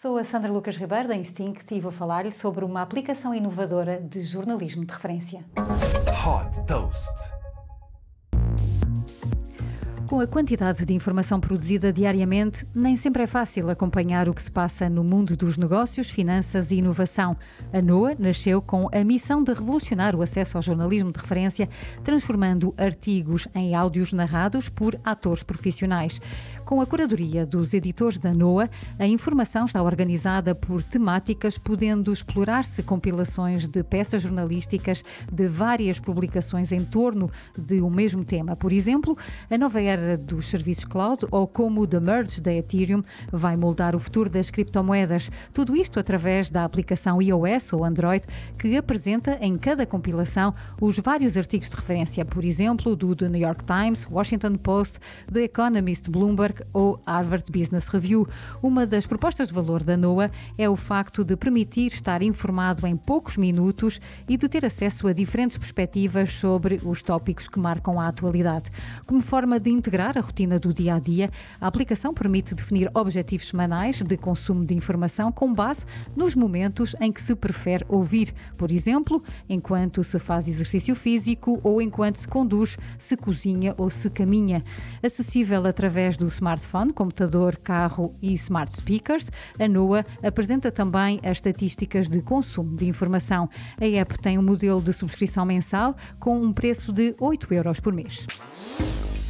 Sou a Sandra Lucas Ribeiro da Instinct e vou falar-lhe sobre uma aplicação inovadora de jornalismo de referência. Hot Toast. Com a quantidade de informação produzida diariamente, nem sempre é fácil acompanhar o que se passa no mundo dos negócios, finanças e inovação. A NOA nasceu com a missão de revolucionar o acesso ao jornalismo de referência, transformando artigos em áudios narrados por atores profissionais. Com a curadoria dos editores da NOA, a informação está organizada por temáticas, podendo explorar-se compilações de peças jornalísticas de várias publicações em torno de um mesmo tema. Por exemplo, a nova era era dos serviços cloud ou como o The Merge da Ethereum vai moldar o futuro das criptomoedas. Tudo isto através da aplicação iOS ou Android que apresenta em cada compilação os vários artigos de referência, por exemplo, do The New York Times, Washington Post, The Economist, Bloomberg ou Harvard Business Review. Uma das propostas de valor da NOAA é o facto de permitir estar informado em poucos minutos e de ter acesso a diferentes perspectivas sobre os tópicos que marcam a atualidade. Como forma de integrar a rotina do dia a dia, a aplicação permite definir objetivos semanais de consumo de informação com base nos momentos em que se prefere ouvir, por exemplo, enquanto se faz exercício físico ou enquanto se conduz, se cozinha ou se caminha. Acessível através do smartphone, computador, carro e smart speakers, a NOA apresenta também as estatísticas de consumo de informação. A app tem um modelo de subscrição mensal com um preço de 8 euros por mês.